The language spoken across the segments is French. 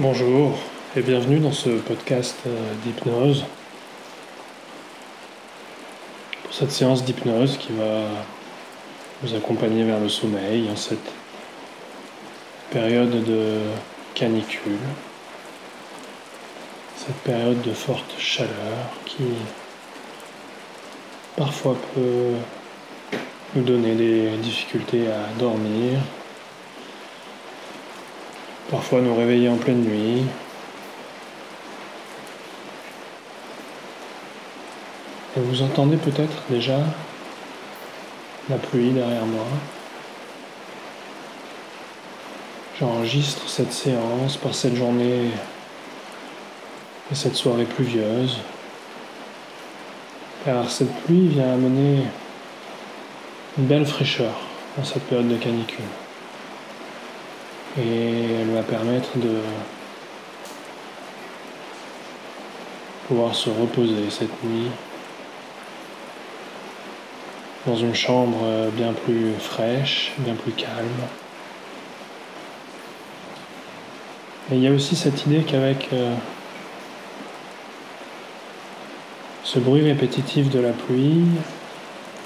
Bonjour et bienvenue dans ce podcast euh, d'hypnose. Pour cette séance d'hypnose qui va vous accompagner vers le sommeil en cette période de canicule, cette période de forte chaleur qui parfois peut nous donner des difficultés à dormir, parfois nous réveiller en pleine nuit. Et vous entendez peut-être déjà la pluie derrière moi. J'enregistre cette séance par cette journée et cette soirée pluvieuse. Car cette pluie vient amener une belle fraîcheur dans cette période de canicule. Et elle va permettre de pouvoir se reposer cette nuit dans une chambre bien plus fraîche, bien plus calme. Et il y a aussi cette idée qu'avec euh, ce bruit répétitif de la pluie,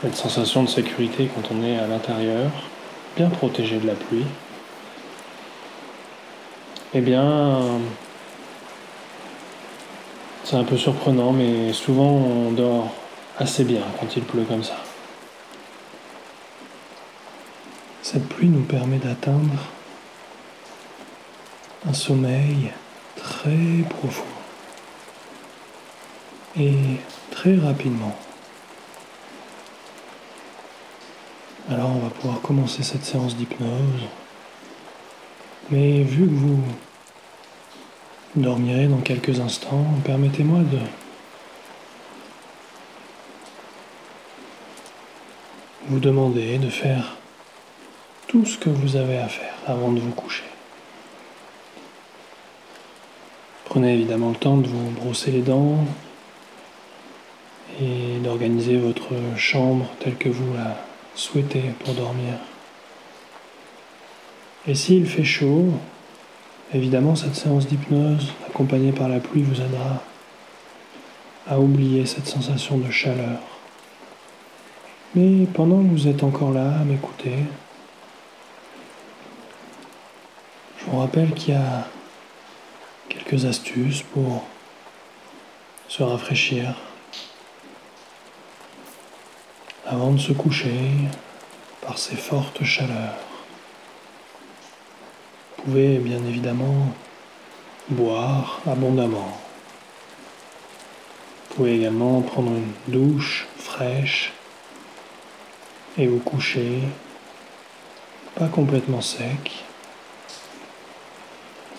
cette sensation de sécurité quand on est à l'intérieur, bien protégé de la pluie, eh bien, c'est un peu surprenant, mais souvent on dort assez bien quand il pleut comme ça. Cette pluie nous permet d'atteindre un sommeil très profond et très rapidement. Alors on va pouvoir commencer cette séance d'hypnose. Mais vu que vous dormirez dans quelques instants, permettez-moi de vous demander de faire tout ce que vous avez à faire avant de vous coucher. Prenez évidemment le temps de vous brosser les dents et d'organiser votre chambre telle que vous la souhaitez pour dormir. Et s'il fait chaud, évidemment cette séance d'hypnose accompagnée par la pluie vous aidera à oublier cette sensation de chaleur. Mais pendant que vous êtes encore là à m'écouter, je vous rappelle qu'il y a quelques astuces pour se rafraîchir avant de se coucher par ces fortes chaleurs. Pouvez bien évidemment boire abondamment. Vous pouvez également prendre une douche fraîche et vous coucher pas complètement sec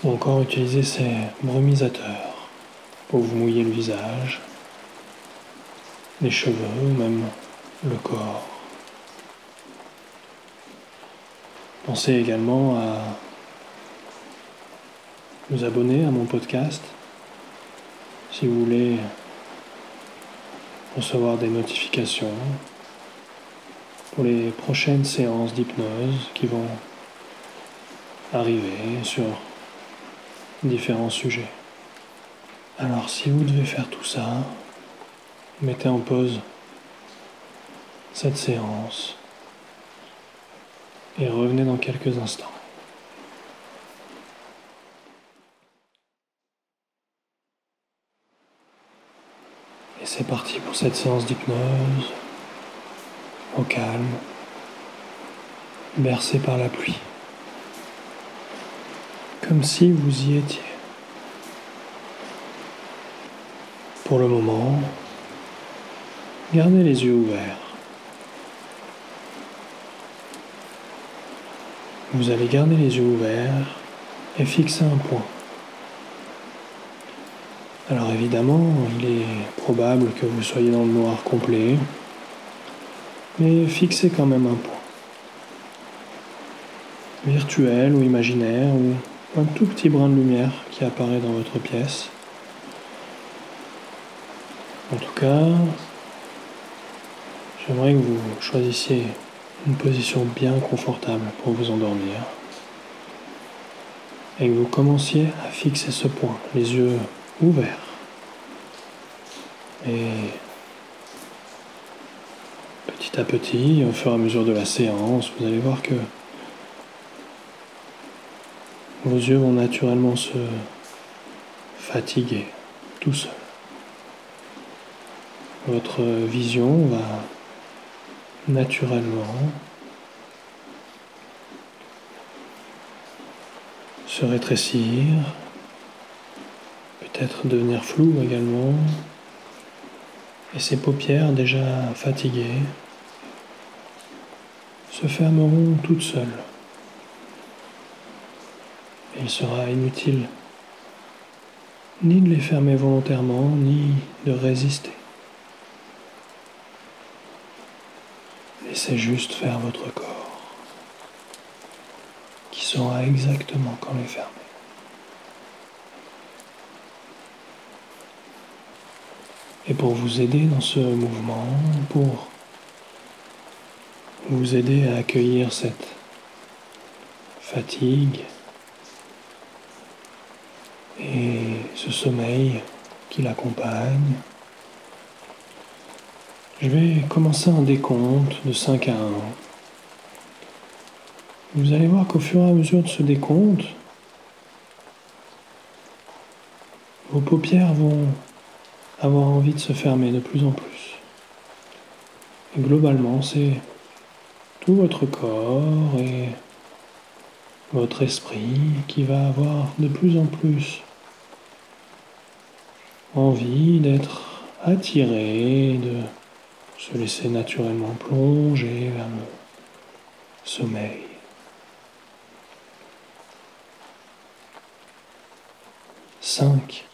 ou encore utiliser ces brumisateurs pour vous mouiller le visage, les cheveux ou même le corps. Pensez également à vous abonner à mon podcast si vous voulez recevoir des notifications pour les prochaines séances d'hypnose qui vont arriver sur différents sujets. Alors si vous devez faire tout ça, mettez en pause cette séance et revenez dans quelques instants. Et c'est parti pour cette séance d'hypnose au calme, bercé par la pluie comme si vous y étiez. Pour le moment, gardez les yeux ouverts. Vous allez garder les yeux ouverts et fixer un point. Alors évidemment, il est probable que vous soyez dans le noir complet, mais fixez quand même un point. Virtuel ou imaginaire ou un tout petit brin de lumière qui apparaît dans votre pièce. En tout cas, j'aimerais que vous choisissiez une position bien confortable pour vous endormir. et que vous commenciez à fixer ce point, les yeux ouverts. Et petit à petit, au fur et à mesure de la séance, vous allez voir que vos yeux vont naturellement se fatiguer tout seul. Votre vision va naturellement se rétrécir, peut-être devenir flou également, et ces paupières déjà fatiguées se fermeront toutes seules. Il sera inutile ni de les fermer volontairement, ni de résister. Laissez juste faire votre corps, qui saura exactement quand les fermer. Et pour vous aider dans ce mouvement, pour vous aider à accueillir cette fatigue, et ce sommeil qui l'accompagne. Je vais commencer un décompte de 5 à 1. Vous allez voir qu'au fur et à mesure de ce décompte, vos paupières vont avoir envie de se fermer de plus en plus. Et globalement, c'est tout votre corps et votre esprit qui va avoir de plus en plus envie d'être attiré, de se laisser naturellement plonger vers le sommeil. Cinq.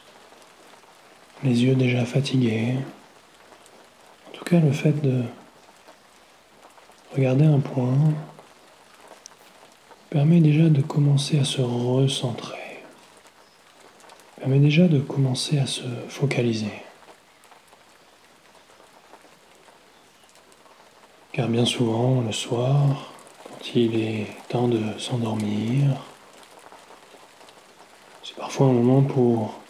Les yeux déjà fatigués. En tout cas, le fait de regarder un point permet déjà de commencer à se recentrer permet déjà de commencer à se focaliser. Car bien souvent, le soir, quand il est temps de s'endormir, c'est parfois un moment pour,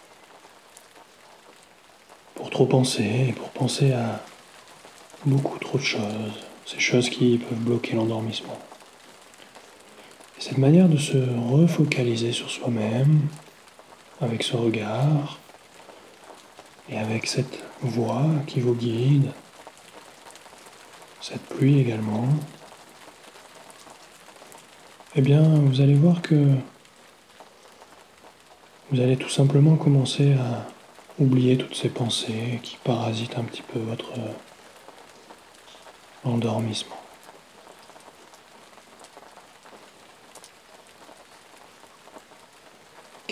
trop penser, pour penser à beaucoup trop de choses, ces choses qui peuvent bloquer l'endormissement. Et cette manière de se refocaliser sur soi-même, avec ce regard et avec cette voix qui vous guide, cette pluie également, eh bien, vous allez voir que vous allez tout simplement commencer à oublier toutes ces pensées qui parasitent un petit peu votre endormissement.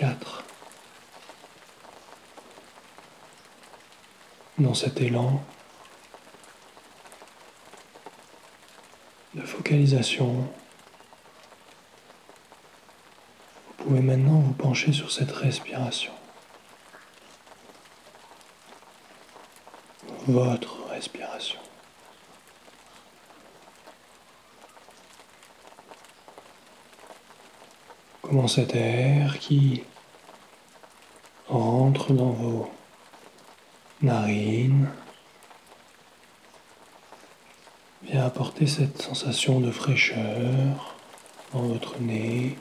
4 dans cet élan de focalisation, vous pouvez maintenant vous pencher sur cette respiration. Votre respiration. Comment cet air qui rentre dans vos narine vient apporter cette sensation de fraîcheur dans votre nez.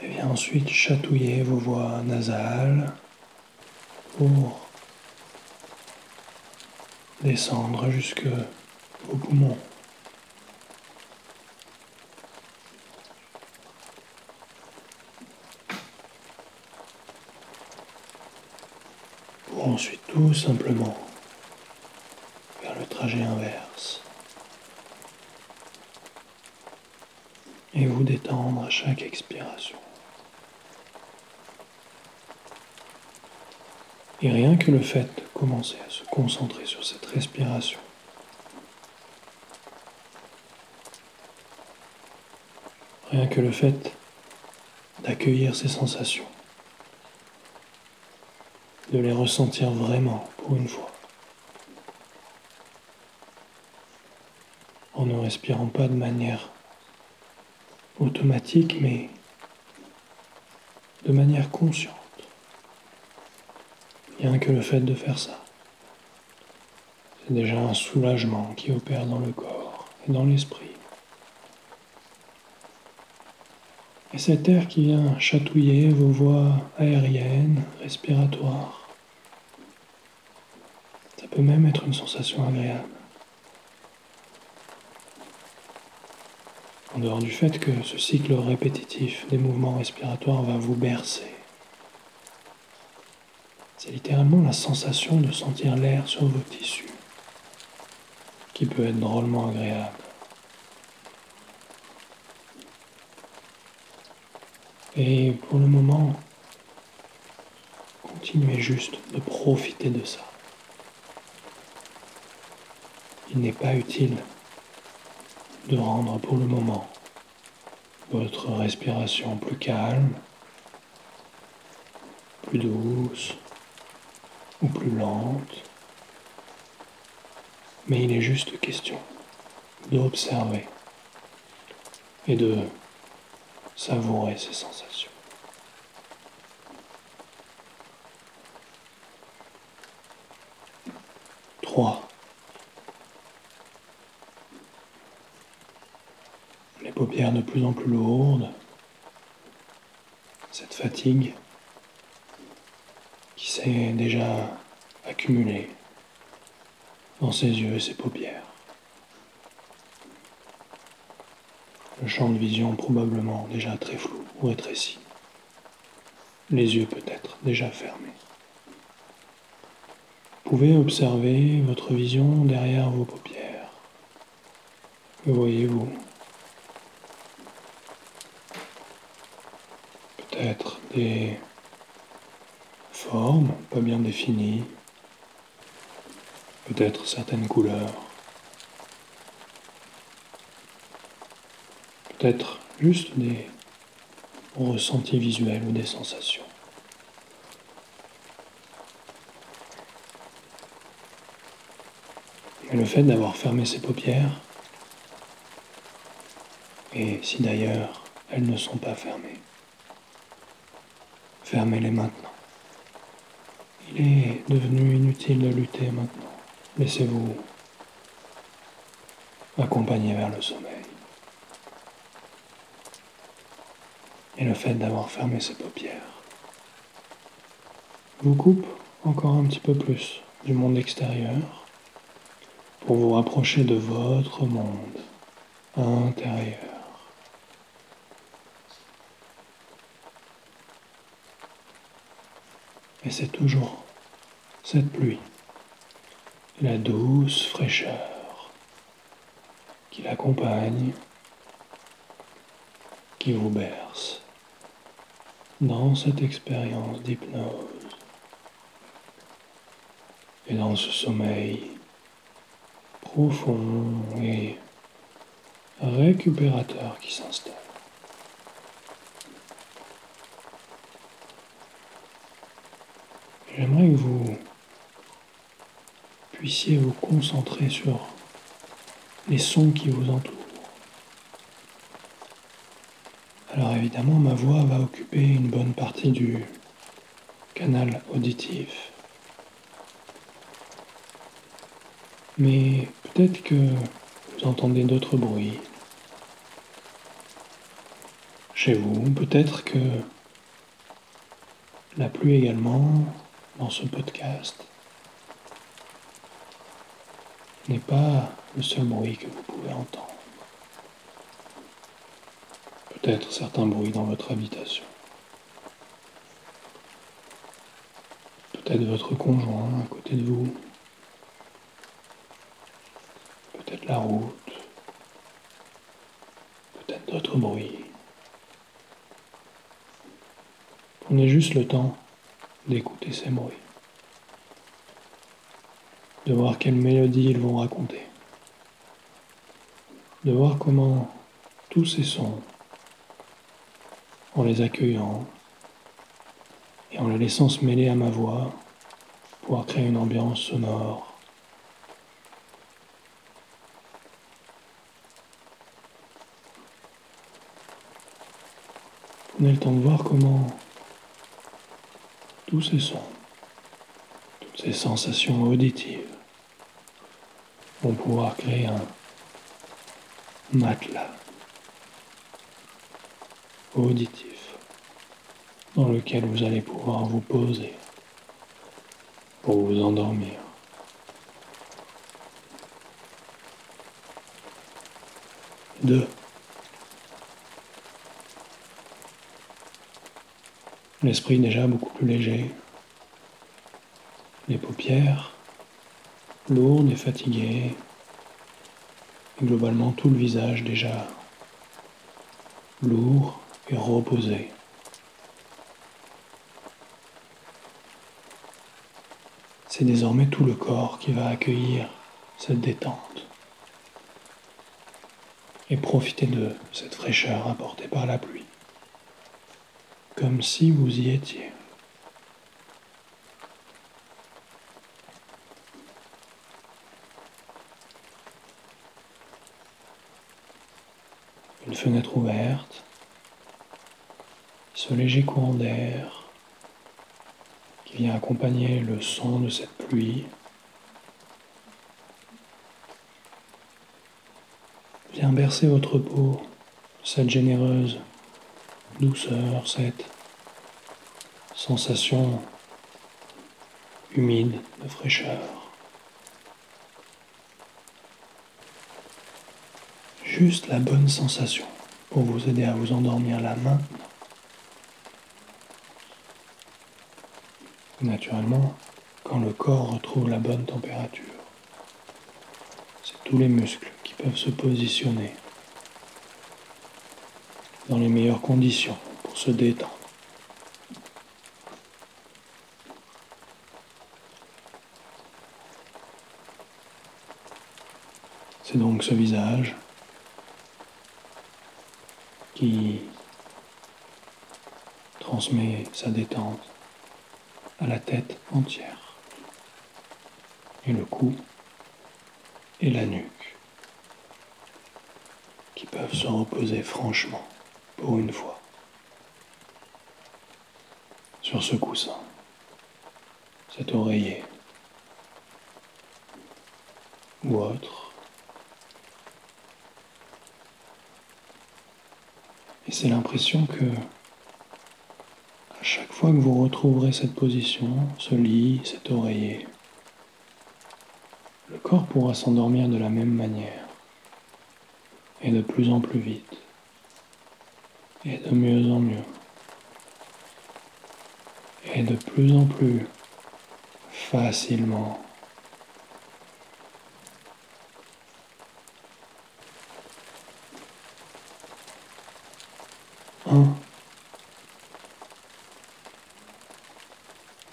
Et vient ensuite chatouiller vos voies nasales pour descendre jusque vos poumons. ensuite tout simplement vers le trajet inverse et vous détendre à chaque expiration. Et rien que le fait de commencer à se concentrer sur cette respiration, rien que le fait d'accueillir ces sensations, de les ressentir vraiment pour une fois. En ne respirant pas de manière automatique, mais de manière consciente. Rien que le fait de faire ça, c'est déjà un soulagement qui opère dans le corps et dans l'esprit. Et cet air qui vient chatouiller vos voies aériennes, respiratoires, ça peut même être une sensation agréable. En dehors du fait que ce cycle répétitif des mouvements respiratoires va vous bercer. C'est littéralement la sensation de sentir l'air sur vos tissus, qui peut être drôlement agréable. Et pour le moment, continuez juste de profiter de ça. Il n'est pas utile de rendre pour le moment votre respiration plus calme, plus douce ou plus lente. Mais il est juste question d'observer et de savourer ces sensations. Trois. Les paupières de plus en plus lourdes, cette fatigue s'est déjà accumulée dans ses yeux et ses paupières. le champ de vision probablement déjà très flou ou rétréci, les yeux peut-être déjà fermés. Vous pouvez observer votre vision derrière vos paupières. Que voyez-vous? Peut-être des pas bien définies, peut-être certaines couleurs. peut-être juste des ressentis visuels ou des sensations. Mais le fait d'avoir fermé ses paupières, et si d'ailleurs elles ne sont pas fermées, fermez-les maintenant. Il est devenu inutile de lutter maintenant. Laissez-vous accompagner vers le sommeil. et le fait d'avoir fermé ses paupières vous coupe encore un petit peu plus du monde extérieur pour vous rapprocher de votre monde intérieur. Et c'est toujours cette pluie, la douce fraîcheur qui l'accompagne, qui vous berce dans cette expérience d'hypnose et dans ce sommeil profond et récupérateur qui s'installe. J'aimerais que vous vous concentrer sur les sons qui vous entourent. Alors évidemment, ma voix va occuper une bonne partie du canal auditif. Mais peut-être que vous entendez d'autres bruits chez vous, peut-être que la pluie également dans ce podcast n'est pas le seul bruit que vous pouvez entendre peut-être certains bruits dans votre habitation. Peut-être votre conjoint à côté de vous. Peut-être la route. Peut-être d'autres bruits. Prenez juste le temps d'écouter ces bruits. De voir quelle mélodie ils vont raconter. De voir comment tous ces sons en les accueillant et en les laissant se mêler à ma voix, pour créer une ambiance sonore. Prenez le temps de voir comment tous ces sons, ces sensations auditives vont pouvoir créer un matelas auditif dans lequel vous allez pouvoir vous poser pour vous endormir. Deux. L'esprit déjà beaucoup plus léger. Les paupières lourdes et fatiguées. Et globalement tout le visage déjà lourd et reposé. C'est désormais tout le corps qui va accueillir cette détente et profiter de cette fraîcheur apportée par la pluie comme si vous y étiez. Une fenêtre ouverte, ce léger courant d'air qui vient accompagner le son de cette pluie vient bercer votre peau, cette généreuse douceur, cette sensation humide de fraîcheur. Juste la bonne sensation pour vous aider à vous endormir là maintenant. Naturellement, quand le corps retrouve la bonne température, c'est tous les muscles qui peuvent se positionner dans les meilleures conditions pour se détendre. C'est donc ce visage qui transmet sa détente à la tête entière et le cou et la nuque qui peuvent se reposer franchement pour une fois sur ce coussin, cet oreiller ou autre. Et c'est l'impression que à chaque fois que vous retrouverez cette position, ce lit, cet oreiller, le corps pourra s'endormir de la même manière et de plus en plus vite et de mieux en mieux. Et de plus en plus facilement. Un.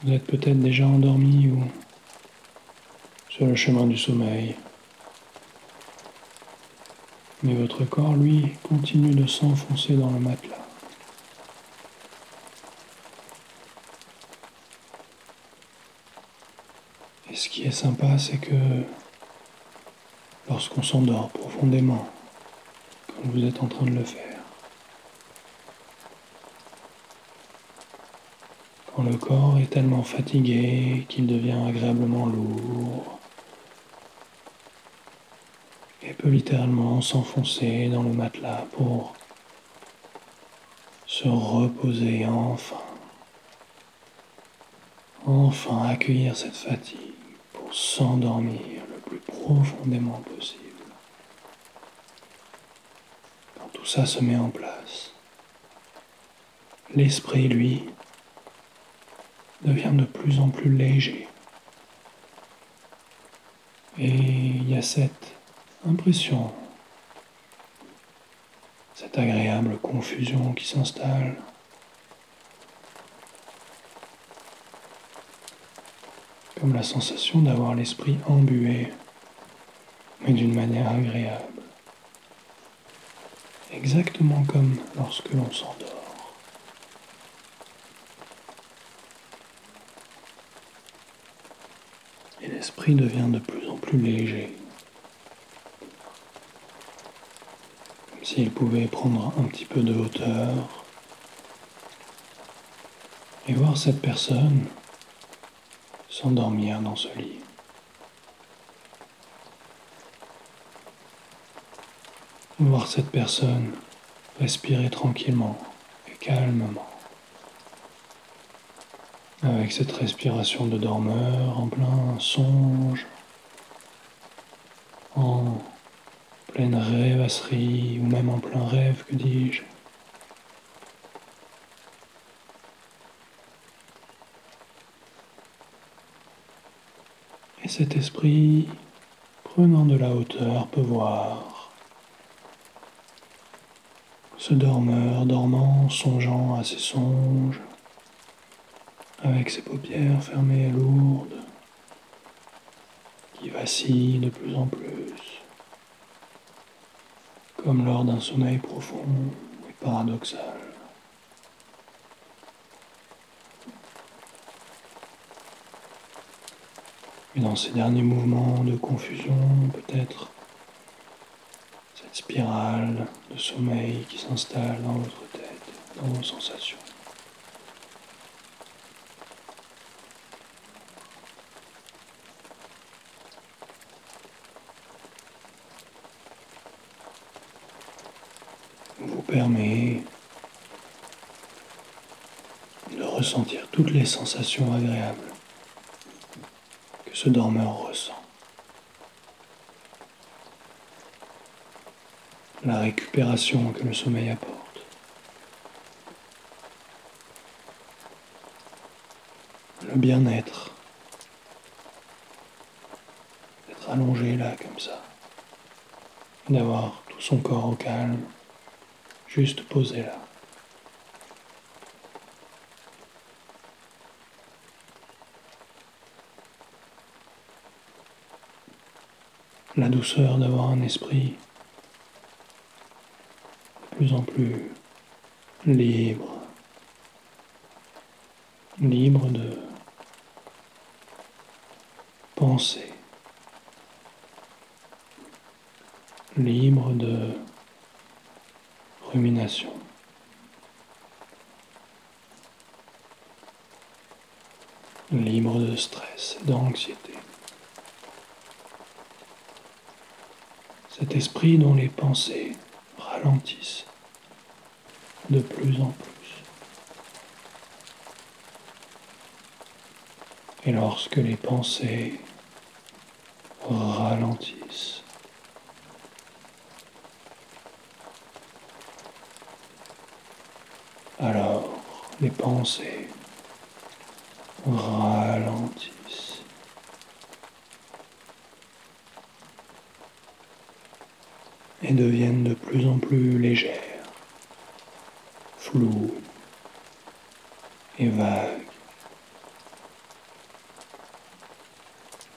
Vous êtes peut-être déjà endormi ou sur le chemin du sommeil. Mais votre corps, lui, continue de s'enfoncer dans le matelas. Et ce qui est sympa, c'est que lorsqu'on s'endort profondément, comme vous êtes en train de le faire, le corps est tellement fatigué qu'il devient agréablement lourd, et peut littéralement s'enfoncer dans le matelas pour se reposer enfin. Enfin accueillir cette fatigue pour s'endormir le plus profondément possible. Quand tout ça se met en place, l'esprit, lui, devient de plus en plus léger. Et il y a cette impression, cette agréable confusion qui s'installe. Comme la sensation d'avoir l'esprit embué, mais d'une manière agréable. Exactement comme lorsque l'on s'endort. Et l'esprit devient de plus en plus léger. s'il pouvait prendre un petit peu de hauteur et voir cette personne s'endormir dans ce lit. Voir cette personne respirer tranquillement et calmement. Avec cette respiration de dormeur en plein songe, en pleine rêvasserie ou même en plein rêve, que dis-je. Et cet esprit, prenant de la hauteur, peut voir ce dormeur dormant, songeant à ses songes, avec ses paupières fermées et lourdes, qui vacillent de plus en plus, comme lors d'un sommeil profond et paradoxal. Et dans ces derniers mouvements de confusion, peut-être cette spirale de sommeil qui s'installe dans votre tête, dans vos sensations. vous permet de ressentir toutes les sensations agréables que ce dormeur ressent. La récupération que le sommeil apporte. Le bien-être. D'être allongé là comme ça. D'avoir tout son corps au calme juste posé là. La douceur d'avoir un esprit de plus en plus libre, libre de penser, libre de rumination. Libre de stress et d'anxiété. Cet esprit dont les pensées ralentissent de plus en plus. Et lorsque les pensées ralentissent, Alors les pensées ralentissent. Et deviennent de plus en plus légères, floues et vagues.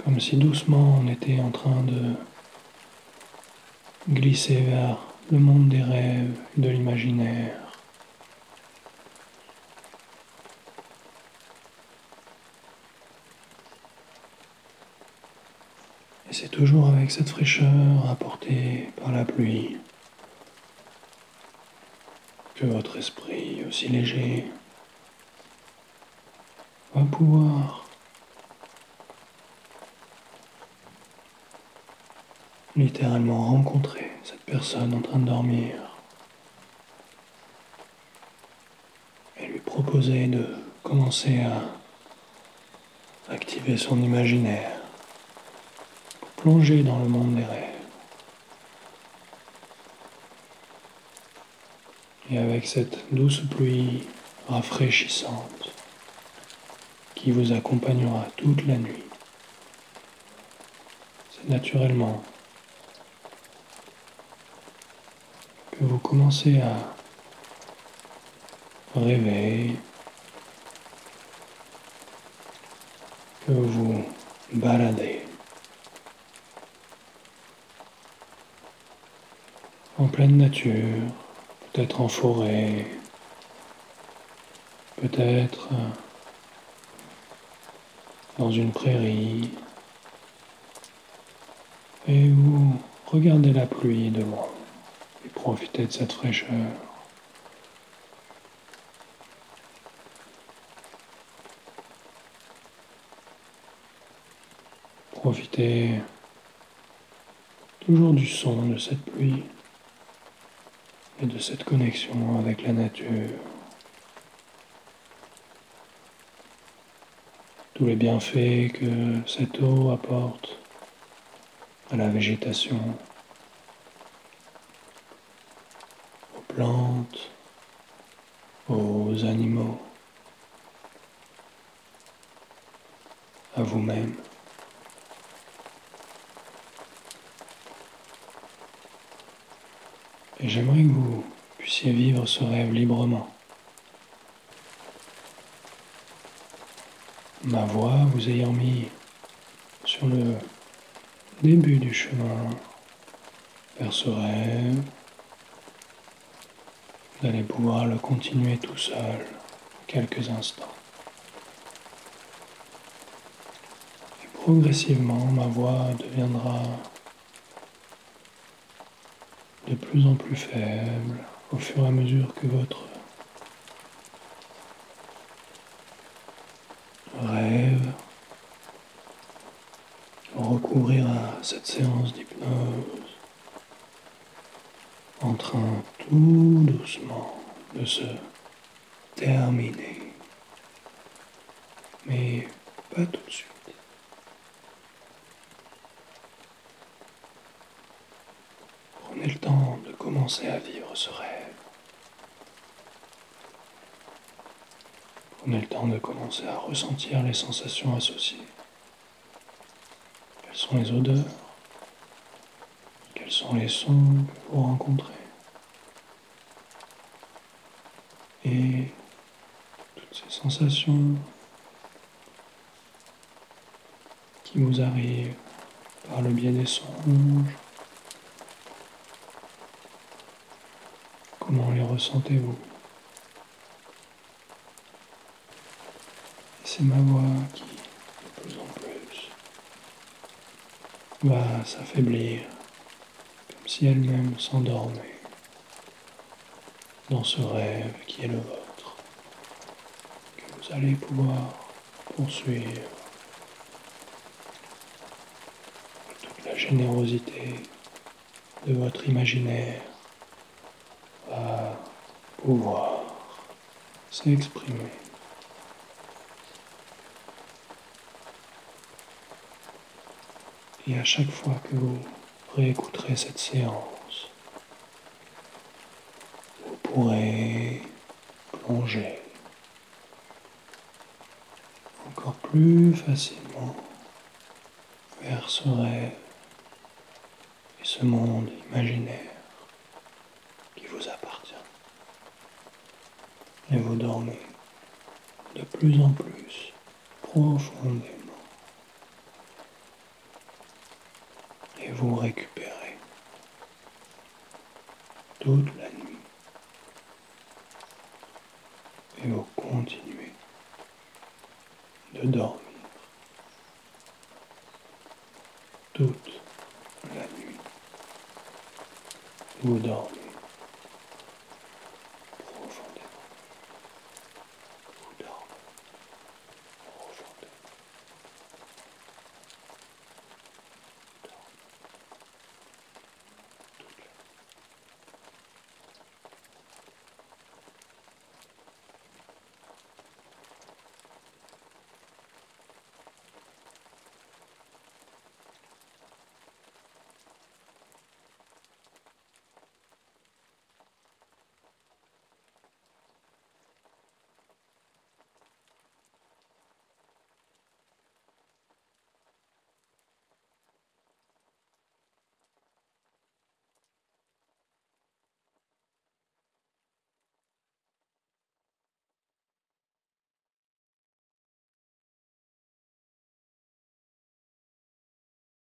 Comme si doucement on était en train de glisser vers le monde des rêves et de l'imaginaire. Et c'est toujours avec cette fraîcheur apportée par la pluie. Que votre esprit aussi léger va pouvoir littéralement rencontrer cette personne en train de dormir et lui proposer de commencer à activer son imaginaire plonger dans le monde des rêves. Et avec cette douce pluie rafraîchissante qui vous accompagnera toute la nuit, c'est naturellement que vous commencez à rêver, que vous baladez. en pleine nature, peut-être en forêt, peut-être euh, dans une prairie, et vous regardez la pluie de loin et profitez de cette fraîcheur. Profitez toujours du son de cette pluie de cette connexion avec la nature. Tous les bienfaits que cette eau apporte à la végétation, aux plantes, aux animaux, à vous-même. Et j'aimerais que vous puissiez vivre ce rêve librement. Ma voix vous ayant mis sur le début du chemin vers ce rêve, vous allez pouvoir le continuer tout seul quelques instants. Et progressivement, ma voix deviendra de plus en plus faible au fur et à mesure que votre rêve recouvrira cette séance d'hypnose en train tout doucement de se terminer. Mais pas tout de suite. Prenez le temps de à vivre ce rêve. Prenez le temps de commencer à ressentir les sensations associées. Quelles sont les odeurs? Quels sont les sons que vous rencontrez? Et toutes ces sensations qui vous arrivent par le biais des songes Comment les ressentez-vous c'est ma voix qui, de plus en plus, va s'affaiblir, comme si elle-même s'endormait dans ce rêve qui est le vôtre, que vous allez pouvoir poursuivre toute la générosité de votre imaginaire pouvoir s'exprimer. Et à chaque fois que vous réécouterez cette séance, vous pourrez plonger encore plus facilement vers ce rêve et ce monde imaginaire. De plus en plus profondément. Et vous récupérez toute la nuit. Et vous continuez de dormir